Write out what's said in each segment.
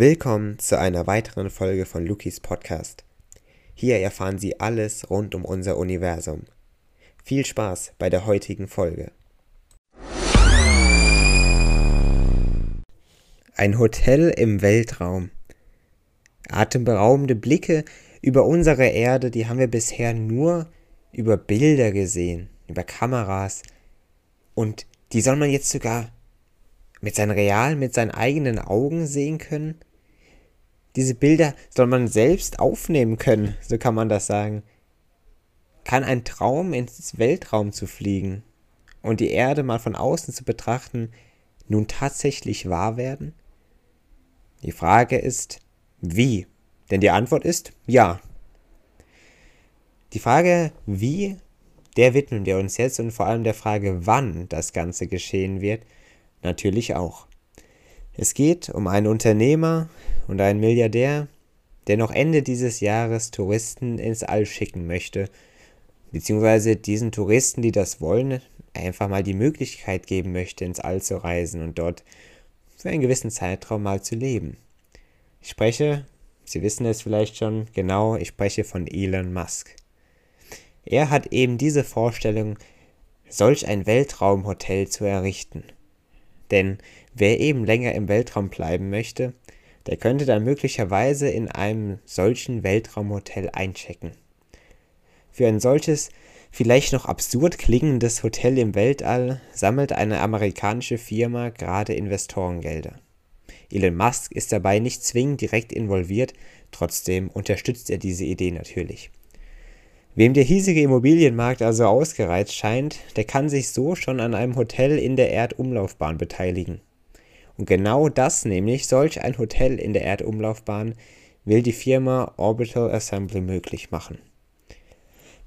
Willkommen zu einer weiteren Folge von Lukis Podcast. Hier erfahren Sie alles rund um unser Universum. Viel Spaß bei der heutigen Folge. Ein Hotel im Weltraum. Atemberaubende Blicke über unsere Erde, die haben wir bisher nur über Bilder gesehen, über Kameras. Und die soll man jetzt sogar mit seinen realen, mit seinen eigenen Augen sehen können. Diese Bilder soll man selbst aufnehmen können, so kann man das sagen. Kann ein Traum ins Weltraum zu fliegen und die Erde mal von außen zu betrachten nun tatsächlich wahr werden? Die Frage ist, wie? Denn die Antwort ist ja. Die Frage, wie, der widmen wir uns jetzt und vor allem der Frage, wann das Ganze geschehen wird, natürlich auch. Es geht um einen Unternehmer und einen Milliardär, der noch Ende dieses Jahres Touristen ins All schicken möchte, beziehungsweise diesen Touristen, die das wollen, einfach mal die Möglichkeit geben möchte, ins All zu reisen und dort für einen gewissen Zeitraum mal zu leben. Ich spreche, Sie wissen es vielleicht schon, genau, ich spreche von Elon Musk. Er hat eben diese Vorstellung, solch ein Weltraumhotel zu errichten. Denn wer eben länger im Weltraum bleiben möchte, der könnte dann möglicherweise in einem solchen Weltraumhotel einchecken. Für ein solches, vielleicht noch absurd klingendes Hotel im Weltall sammelt eine amerikanische Firma gerade Investorengelder. Elon Musk ist dabei nicht zwingend direkt involviert, trotzdem unterstützt er diese Idee natürlich. Wem der hiesige Immobilienmarkt also ausgereizt scheint, der kann sich so schon an einem Hotel in der Erdumlaufbahn beteiligen. Und genau das nämlich, solch ein Hotel in der Erdumlaufbahn, will die Firma Orbital Assembly möglich machen.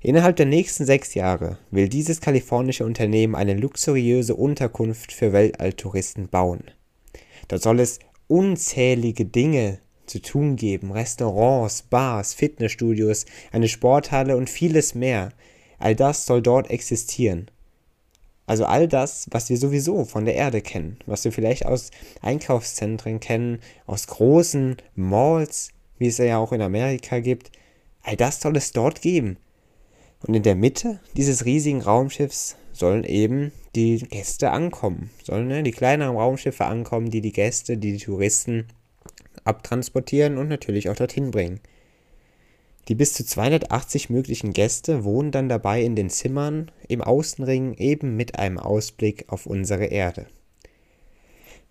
Innerhalb der nächsten sechs Jahre will dieses kalifornische Unternehmen eine luxuriöse Unterkunft für Weltalltouristen bauen. Dort soll es unzählige Dinge zu tun geben. Restaurants, Bars, Fitnessstudios, eine Sporthalle und vieles mehr. All das soll dort existieren. Also all das, was wir sowieso von der Erde kennen, was wir vielleicht aus Einkaufszentren kennen, aus großen Malls, wie es ja auch in Amerika gibt, all das soll es dort geben. Und in der Mitte dieses riesigen Raumschiffs sollen eben die Gäste ankommen, sollen ne, die kleineren Raumschiffe ankommen, die die Gäste, die, die Touristen abtransportieren und natürlich auch dorthin bringen. Die bis zu 280 möglichen Gäste wohnen dann dabei in den Zimmern im Außenring eben mit einem Ausblick auf unsere Erde.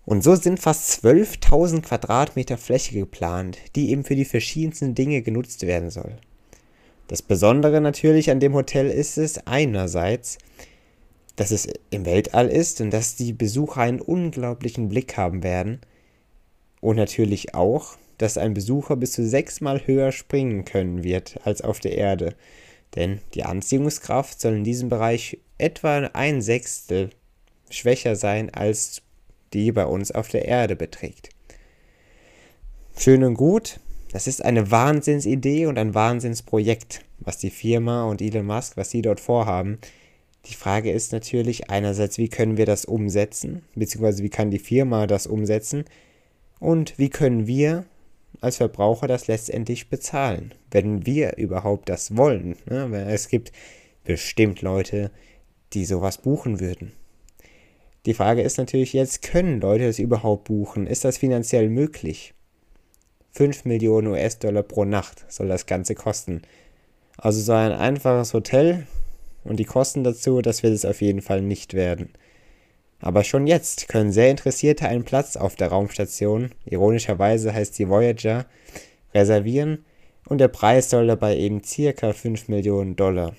Und so sind fast 12.000 Quadratmeter Fläche geplant, die eben für die verschiedensten Dinge genutzt werden soll. Das Besondere natürlich an dem Hotel ist es einerseits, dass es im Weltall ist und dass die Besucher einen unglaublichen Blick haben werden und natürlich auch, dass ein Besucher bis zu sechsmal höher springen können wird als auf der Erde. Denn die Anziehungskraft soll in diesem Bereich etwa ein Sechstel schwächer sein, als die bei uns auf der Erde beträgt. Schön und gut, das ist eine Wahnsinnsidee und ein Wahnsinnsprojekt, was die Firma und Elon Musk, was sie dort vorhaben. Die Frage ist natürlich einerseits, wie können wir das umsetzen, beziehungsweise wie kann die Firma das umsetzen, und wie können wir als Verbraucher das letztendlich bezahlen, wenn wir überhaupt das wollen? Ne? Es gibt bestimmt Leute, die sowas buchen würden. Die Frage ist natürlich jetzt, können Leute das überhaupt buchen? Ist das finanziell möglich? 5 Millionen US-Dollar pro Nacht soll das Ganze kosten. Also so ein einfaches Hotel und die Kosten dazu, das wird es auf jeden Fall nicht werden. Aber schon jetzt können sehr Interessierte einen Platz auf der Raumstation, ironischerweise heißt sie Voyager, reservieren und der Preis soll dabei eben circa 5 Millionen Dollar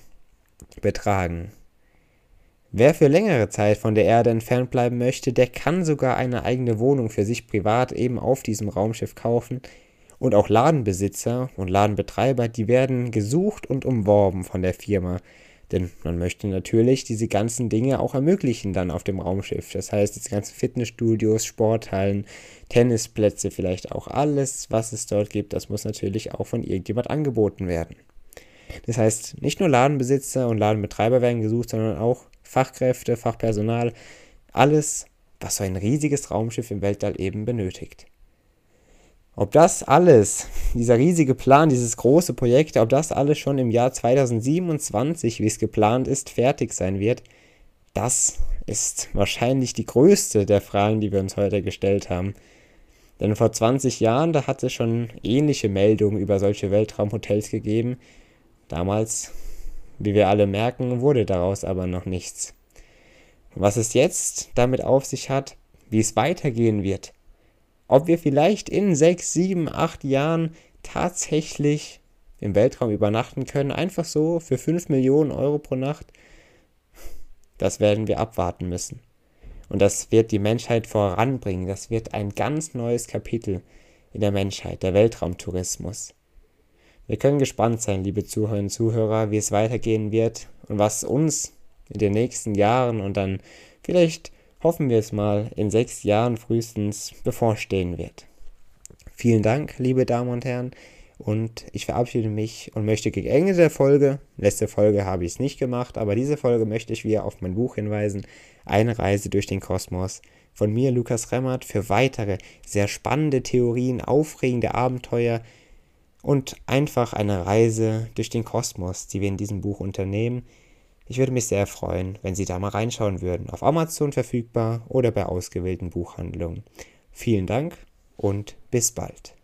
betragen. Wer für längere Zeit von der Erde entfernt bleiben möchte, der kann sogar eine eigene Wohnung für sich privat eben auf diesem Raumschiff kaufen. Und auch Ladenbesitzer und Ladenbetreiber, die werden gesucht und umworben von der Firma, denn man möchte natürlich diese ganzen Dinge auch ermöglichen dann auf dem Raumschiff. Das heißt, diese ganzen Fitnessstudios, Sporthallen, Tennisplätze, vielleicht auch alles, was es dort gibt, das muss natürlich auch von irgendjemand angeboten werden. Das heißt, nicht nur Ladenbesitzer und Ladenbetreiber werden gesucht, sondern auch Fachkräfte, Fachpersonal, alles, was so ein riesiges Raumschiff im Weltall eben benötigt. Ob das alles, dieser riesige Plan, dieses große Projekt, ob das alles schon im Jahr 2027, wie es geplant ist, fertig sein wird, das ist wahrscheinlich die größte der Fragen, die wir uns heute gestellt haben. Denn vor 20 Jahren, da hat es schon ähnliche Meldungen über solche Weltraumhotels gegeben. Damals, wie wir alle merken, wurde daraus aber noch nichts. Was es jetzt damit auf sich hat, wie es weitergehen wird, ob wir vielleicht in 6, 7, 8 Jahren tatsächlich im Weltraum übernachten können, einfach so für 5 Millionen Euro pro Nacht, das werden wir abwarten müssen. Und das wird die Menschheit voranbringen. Das wird ein ganz neues Kapitel in der Menschheit, der Weltraumtourismus. Wir können gespannt sein, liebe Zuhörerinnen und Zuhörer, wie es weitergehen wird und was uns in den nächsten Jahren und dann vielleicht hoffen wir es mal in sechs Jahren frühestens bevorstehen wird. Vielen Dank, liebe Damen und Herren. Und ich verabschiede mich und möchte gegen Ende der Folge, letzte Folge habe ich es nicht gemacht, aber diese Folge möchte ich wieder auf mein Buch hinweisen, Eine Reise durch den Kosmos. Von mir, Lukas Remmert, für weitere sehr spannende Theorien, aufregende Abenteuer und einfach eine Reise durch den Kosmos, die wir in diesem Buch unternehmen. Ich würde mich sehr freuen, wenn Sie da mal reinschauen würden. Auf Amazon verfügbar oder bei ausgewählten Buchhandlungen. Vielen Dank und bis bald.